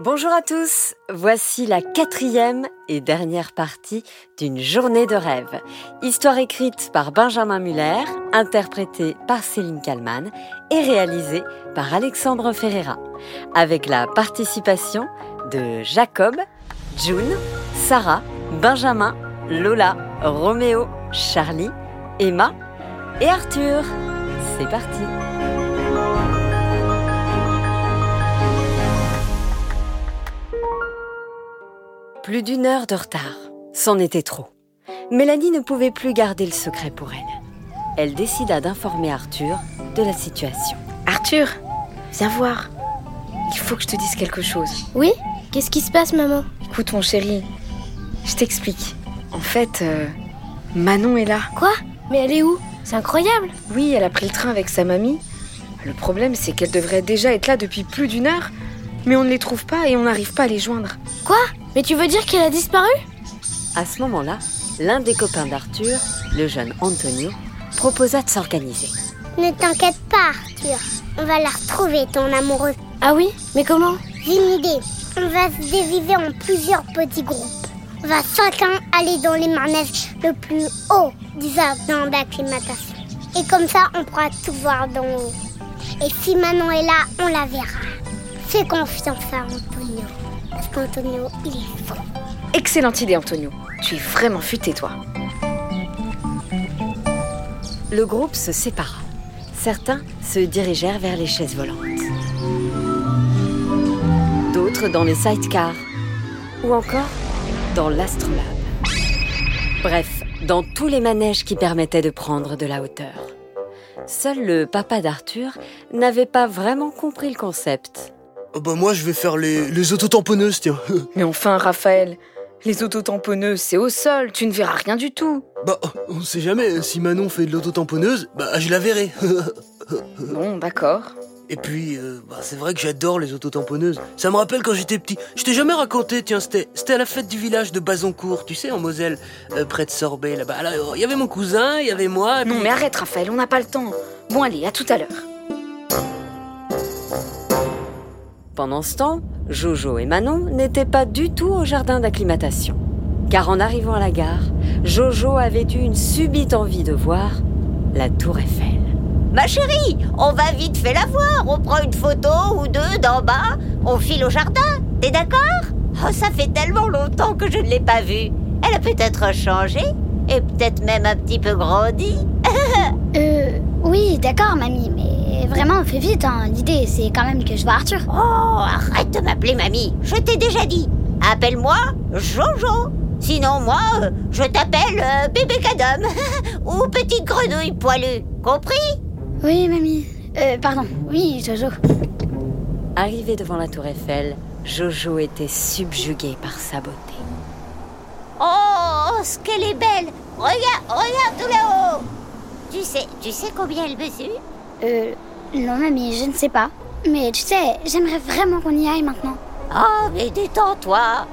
Bonjour à tous, voici la quatrième et dernière partie d'une journée de rêve. Histoire écrite par Benjamin Muller, interprétée par Céline Kallmann et réalisée par Alexandre Ferreira, avec la participation de Jacob, June, Sarah, Benjamin, Lola, Roméo, Charlie, Emma et Arthur. C'est parti Plus d'une heure de retard. C'en était trop. Mélanie ne pouvait plus garder le secret pour elle. Elle décida d'informer Arthur de la situation. Arthur, viens voir. Il faut que je te dise quelque chose. Oui? Qu'est-ce qui se passe, maman? Écoute, mon chéri, je t'explique. En fait, euh, Manon est là. Quoi? Mais elle est où? C'est incroyable Oui, elle a pris le train avec sa mamie. Le problème, c'est qu'elle devrait déjà être là depuis plus d'une heure, mais on ne les trouve pas et on n'arrive pas à les joindre. Quoi? Mais tu veux dire qu'elle a disparu? À ce moment-là, l'un des copains d'Arthur, le jeune Antonio, proposa de s'organiser. Ne t'inquiète pas, Arthur. On va la retrouver, ton amoureux. Ah oui? Mais comment? J'ai une idée. On va se diviser en plusieurs petits groupes. On va chacun aller dans les manèges le plus haut du jardin d'acclimatation. Et comme ça, on pourra tout voir d'en haut. Et si Manon est là, on la verra. Fais confiance à Antonio. Qu'Antonio, il est fou. Excellente idée, Antonio. Tu es vraiment futé, toi. Le groupe se sépara. Certains se dirigèrent vers les chaises volantes. D'autres dans les sidecars. Ou encore dans l'astrolabe. Bref, dans tous les manèges qui permettaient de prendre de la hauteur. Seul le papa d'Arthur n'avait pas vraiment compris le concept. Oh bah moi je vais faire les, les autotamponneuses, tiens. Mais enfin, Raphaël, les autotamponneuses, c'est au sol, tu ne verras rien du tout. bah on sait jamais, si Manon fait de l'autotamponneuse, bah je la verrai. Bon, d'accord. Et puis, euh, bah, c'est vrai que j'adore les autotamponneuses. Ça me rappelle quand j'étais petit. Je t'ai jamais raconté, tiens, c'était c'était à la fête du village de Bazoncourt, tu sais, en Moselle, euh, près de Sorbet, là-bas. Alors, il y avait mon cousin, il y avait moi. et Non, mais arrête, Raphaël, on n'a pas le temps. Bon, allez, à tout à l'heure. Pendant ce temps, Jojo et Manon n'étaient pas du tout au jardin d'acclimatation. Car en arrivant à la gare, Jojo avait eu une subite envie de voir la tour Eiffel. Ma chérie, on va vite fait la voir. On prend une photo ou deux d'en bas, on file au jardin. T'es d'accord? Oh, ça fait tellement longtemps que je ne l'ai pas vue. Elle a peut-être changé et peut-être même un petit peu grandi. Euh, oui, d'accord, mamie, mais vraiment, fais vite, hein. L'idée, c'est quand même que je vois Arthur. Oh, arrête de m'appeler mamie. Je t'ai déjà dit. Appelle-moi Jojo. Sinon, moi, euh, je t'appelle euh, bébé cadom ou petite grenouille poilue. Compris? Oui, mamie. Euh, pardon. Oui, Jojo. Arrivé devant la tour Eiffel, Jojo était subjugué par sa beauté. Oh, ce qu'elle est belle Regarde, regarde tout là-haut Tu sais, tu sais combien elle mesure? Euh, non, mamie, je ne sais pas. Mais tu sais, j'aimerais vraiment qu'on y aille maintenant. Oh, mais détends-toi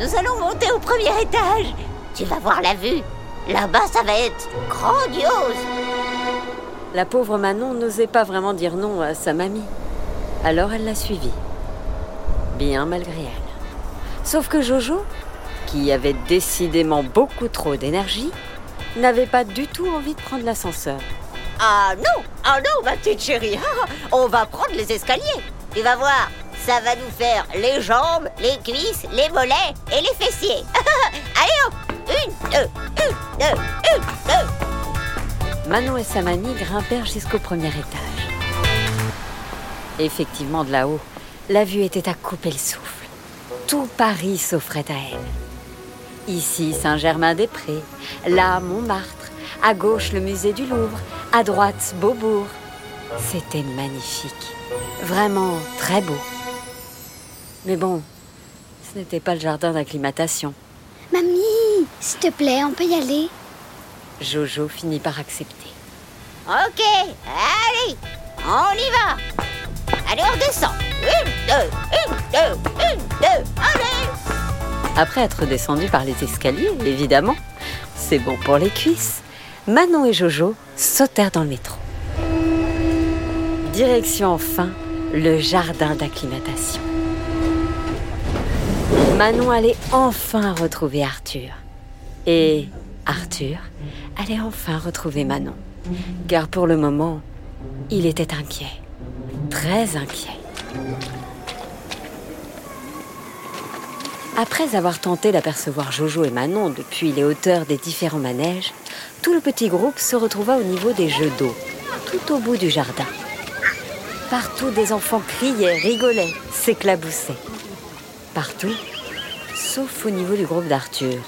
Nous allons monter au premier étage Tu vas voir la vue Là-bas, ça va être grandiose La pauvre Manon n'osait pas vraiment dire non à sa mamie. Alors elle l'a suivie. Bien malgré elle. Sauf que Jojo, qui avait décidément beaucoup trop d'énergie, n'avait pas du tout envie de prendre l'ascenseur. Ah non. Ah non, ma petite chérie. Ah, On va prendre les escaliers. Tu vas voir, ça va nous faire les jambes, les cuisses, les mollets et les fessiers. Allez hop. Une, deux, une, deux, une, deux. Manon et sa grimpèrent jusqu'au premier étage. Effectivement, de là-haut, la vue était à couper le souffle. Tout Paris s'offrait à elle. Ici, Saint-Germain-des-Prés, là, Montmartre, à gauche, le musée du Louvre, à droite, Beaubourg. C'était magnifique. Vraiment très beau. Mais bon, ce n'était pas le jardin d'acclimatation. Mamie, s'il te plaît, on peut y aller Jojo finit par accepter. Ok, allez On y va Allez, on descend Une, deux, une, deux, une, deux, allez Après être descendu par les escaliers, évidemment, c'est bon pour les cuisses, Manon et Jojo sautèrent dans le métro. Direction enfin le jardin d'acclimatation. Manon allait enfin retrouver Arthur. Et Arthur allait enfin retrouver Manon. Car pour le moment, il était inquiet. Très inquiet. Après avoir tenté d'apercevoir Jojo et Manon depuis les hauteurs des différents manèges, tout le petit groupe se retrouva au niveau des jeux d'eau, tout au bout du jardin. Partout, des enfants criaient, rigolaient, s'éclaboussaient. Partout, sauf au niveau du groupe d'Arthur.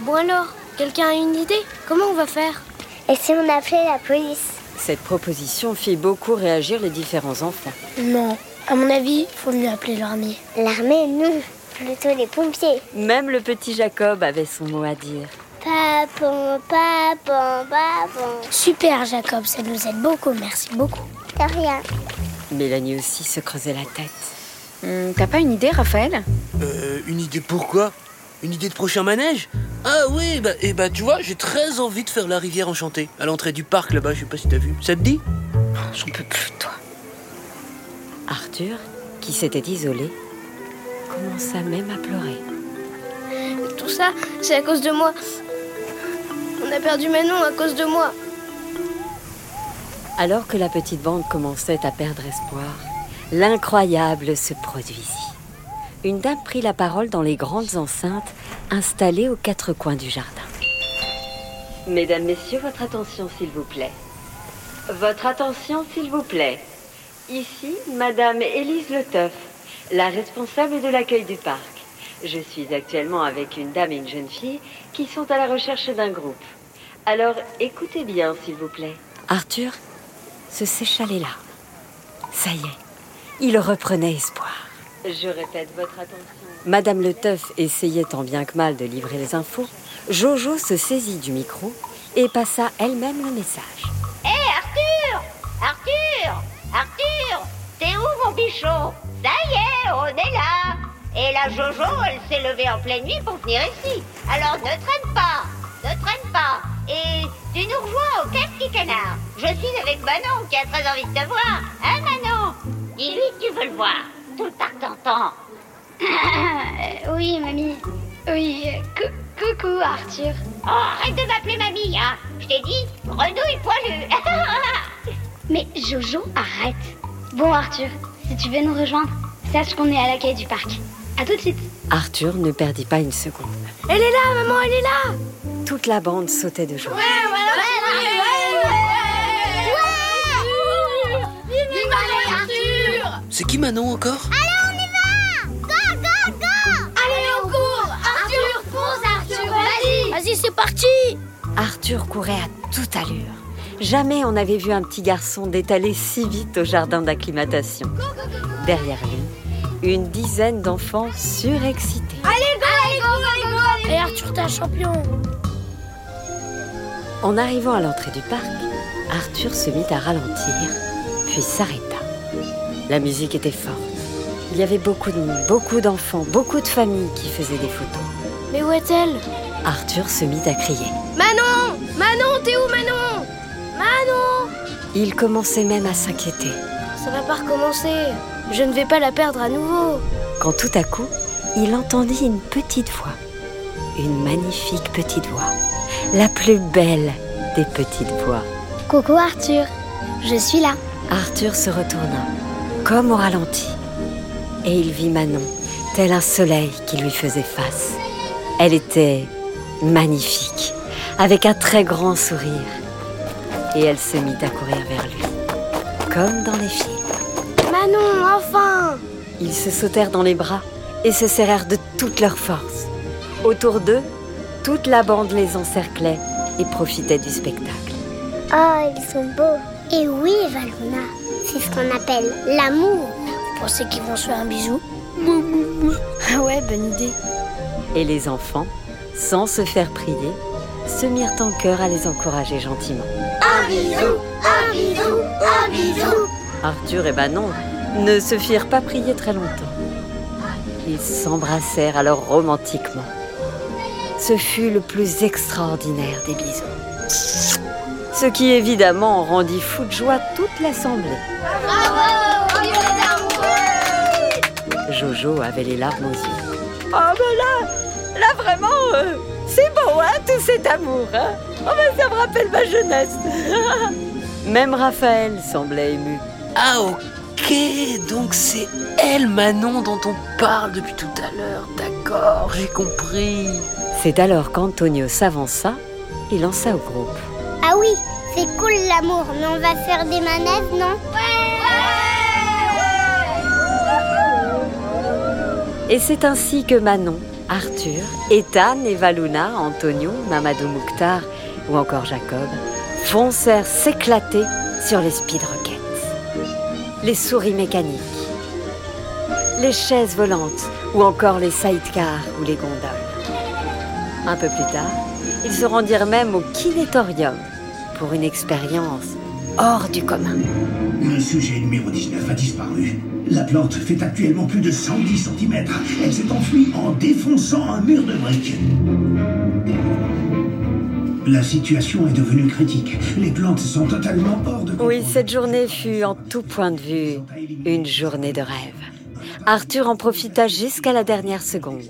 Bon alors, quelqu'un a une idée? Comment on va faire? Et si on appelait la police? Cette proposition fit beaucoup réagir les différents enfants. Non. À mon avis, faut mieux appeler l'armée. L'armée, non. Plutôt les pompiers. Même le petit Jacob avait son mot à dire. Papon, papon, papon. Super, Jacob, ça nous aide beaucoup, merci beaucoup. De rien. Mélanie aussi se creusait la tête. Hum, T'as pas une idée, Raphaël? Euh, une idée pourquoi? Une idée de prochain manège? Ah oui, bah, et bah tu vois, j'ai très envie de faire la rivière enchantée, à l'entrée du parc là-bas, je sais pas si t'as vu. Ça te dit? J'en peux plus de toi. Arthur, qui s'était isolé, commença même à pleurer. Tout ça, c'est à cause de moi. On a perdu Manon à cause de moi. Alors que la petite bande commençait à perdre espoir, l'incroyable se produisit. Une dame prit la parole dans les grandes enceintes installées aux quatre coins du jardin. Mesdames, Messieurs, votre attention s'il vous plaît. Votre attention s'il vous plaît. Ici, Madame Élise Leteuf, la responsable de l'accueil du parc. Je suis actuellement avec une dame et une jeune fille qui sont à la recherche d'un groupe. Alors écoutez bien, s'il vous plaît. Arthur se sécha les larmes. Ça y est, il reprenait espoir. Je répète votre attention. Madame Le Teuf essayait tant bien que mal de livrer les infos. Jojo se saisit du micro et passa elle-même le message. Hé Arthur Arthur Arthur T'es où mon bichon? Ça y est, on est là Et la Jojo, elle s'est levée en pleine nuit pour venir ici. Alors ne traîne pas Ne traîne pas Et tu nous rejoins au casque canard. Je suis avec Manon qui a très envie de te voir. Hein Manon? Dis-lui que tu veux le voir. Tout le parc t'entend. oui, mamie. Oui, coucou, Arthur. Oh, arrête de m'appeler mamie, hein Je t'ai dit, renouille poilu Mais Jojo, arrête. Bon, Arthur, si tu veux nous rejoindre, sache qu'on est à l'accueil du parc. À tout de suite. Arthur ne perdit pas une seconde. Elle est là, maman, elle est là Toute la bande sautait de joie. C'est qui Manon encore? Allez, on court. Arthur, fonce, Arthur, vas-y. Vas-y, c'est parti. Arthur courait à toute allure. Jamais on n'avait vu un petit garçon détaler si vite au jardin d'acclimatation. Derrière lui, une dizaine d'enfants surexcités. Allez, go, allez, go, allez, go, allez, Et Arthur, t'es un champion En arrivant à l'entrée du parc, Arthur se mit à ralentir, puis s'arrêta. La musique était forte. Il y avait beaucoup de monde, beaucoup d'enfants, beaucoup de familles qui faisaient des photos. Mais où est-elle? Arthur se mit à crier. Manon Manon, t'es où, Manon? Manon Il commençait même à s'inquiéter, Ça va pas recommencer. Je ne vais pas la perdre à nouveau. quand tout à coup, il entendit une petite voix. Une magnifique petite voix. La plus belle des petites voix. Coucou, Arthur. Je suis là. Arthur se retourna, comme au ralenti, et il vit Manon, tel un soleil qui lui faisait face. Elle était magnifique, avec un très grand sourire, et elle se mit à courir vers lui, comme dans les films. Manon, enfin Ils se sautèrent dans les bras et se serrèrent de toute leur force. Autour d'eux, toute la bande les encerclait et profitait du spectacle. Oh, ils sont beaux. Et oui, Valona, c'est ce qu'on appelle l'amour. Vous pensez qu'ils vont se faire un bisou Ah ouais, bonne idée. Et les enfants, sans se faire prier, se mirent en chœur à les encourager gentiment. Un bisou, un bisou, un bisou. Arthur et Manon ne se firent pas prier très longtemps. Ils s'embrassèrent alors romantiquement. Ce fut le plus extraordinaire des bisous. Ce qui évidemment rendit fou de joie toute l'assemblée. Jojo avait les larmes aux yeux. Oh ben là, là vraiment, euh, c'est beau, hein, tout cet amour. Hein oh ben ça me rappelle ma jeunesse. Même Raphaël semblait ému. Ah ok, donc c'est elle Manon dont on parle depuis tout à l'heure. D'accord, j'ai compris. C'est alors qu'Antonio s'avança et lança au groupe. Ah oui, c'est cool l'amour, mais on va faire des manèges, non? Et c'est ainsi que Manon, Arthur, Ethan, Eva Luna, Antonio, Mamadou Mouktar ou encore Jacob foncèrent s'éclater sur les speed rockets, les souris mécaniques, les chaises volantes ou encore les sidecars ou les gondoles. Un peu plus tard, ils se rendirent même au kinétorium pour une expérience hors du commun. Le sujet numéro 19 a disparu. La plante fait actuellement plus de 110 cm. Elle s'est enfuie en défonçant un mur de briques. La situation est devenue critique. Les plantes sont totalement hors de Oui, cette journée fut en tout point de vue une journée de rêve. Arthur en profita jusqu'à la dernière seconde.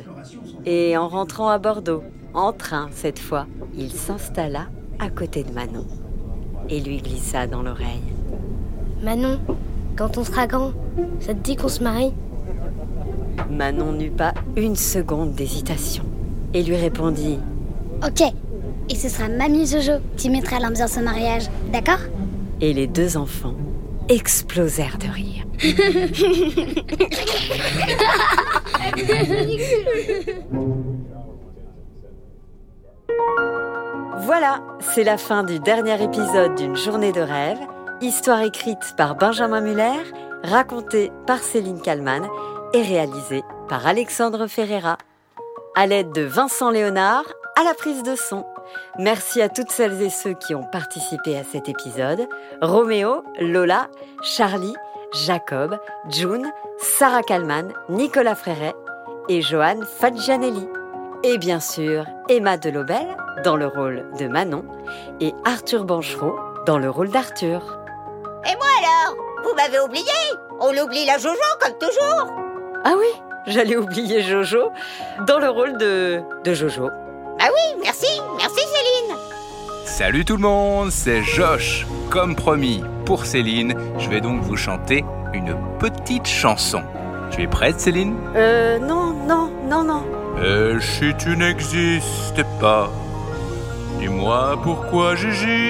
Et en rentrant à Bordeaux, en train cette fois, il s'installa à côté de Manon et lui glissa dans l'oreille. Manon, quand on sera grand, ça te dit qu'on se marie? Manon n'eut pas une seconde d'hésitation et lui répondit Ok, et ce sera Mamie Jojo qui mettra l'ambiance au mariage, d'accord? Et les deux enfants explosèrent de rire. Voilà, c'est la fin du dernier épisode d'une journée de rêve, histoire écrite par Benjamin Muller, racontée par Céline Kallmann et réalisée par Alexandre Ferreira. À l'aide de Vincent Léonard, à la prise de son. Merci à toutes celles et ceux qui ont participé à cet épisode. Roméo, Lola, Charlie, Jacob, June, Sarah Kallmann, Nicolas Fréret et Joanne Fadjanelli. Et bien sûr, Emma Delobel dans le rôle de Manon et Arthur Banchereau dans le rôle d'Arthur. Et moi alors? Vous m'avez oublié? On oublie la Jojo comme toujours Ah oui, j'allais oublier Jojo dans le rôle de, de Jojo. Ah oui, merci, merci Céline Salut tout le monde, c'est Josh. Comme promis, pour Céline, je vais donc vous chanter une petite chanson. Tu es prête Céline? Euh, non, non, non, non. Et si tu n'existais pas, dis-moi pourquoi j'existerais.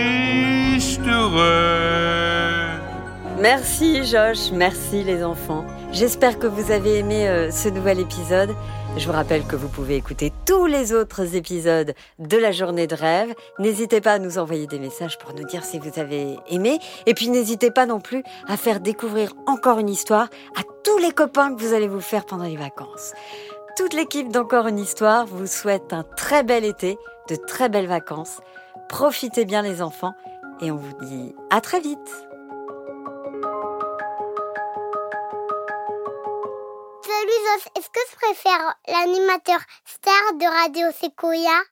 Merci Josh, merci les enfants. J'espère que vous avez aimé euh, ce nouvel épisode. Je vous rappelle que vous pouvez écouter tous les autres épisodes de la journée de rêve. N'hésitez pas à nous envoyer des messages pour nous dire si vous avez aimé. Et puis n'hésitez pas non plus à faire découvrir encore une histoire à tous les copains que vous allez vous faire pendant les vacances. Toute l'équipe d'Encore une histoire vous souhaite un très bel été, de très belles vacances. Profitez bien les enfants et on vous dit à très vite. Salut Zos, est-ce que je préfère l'animateur star de Radio Sequoia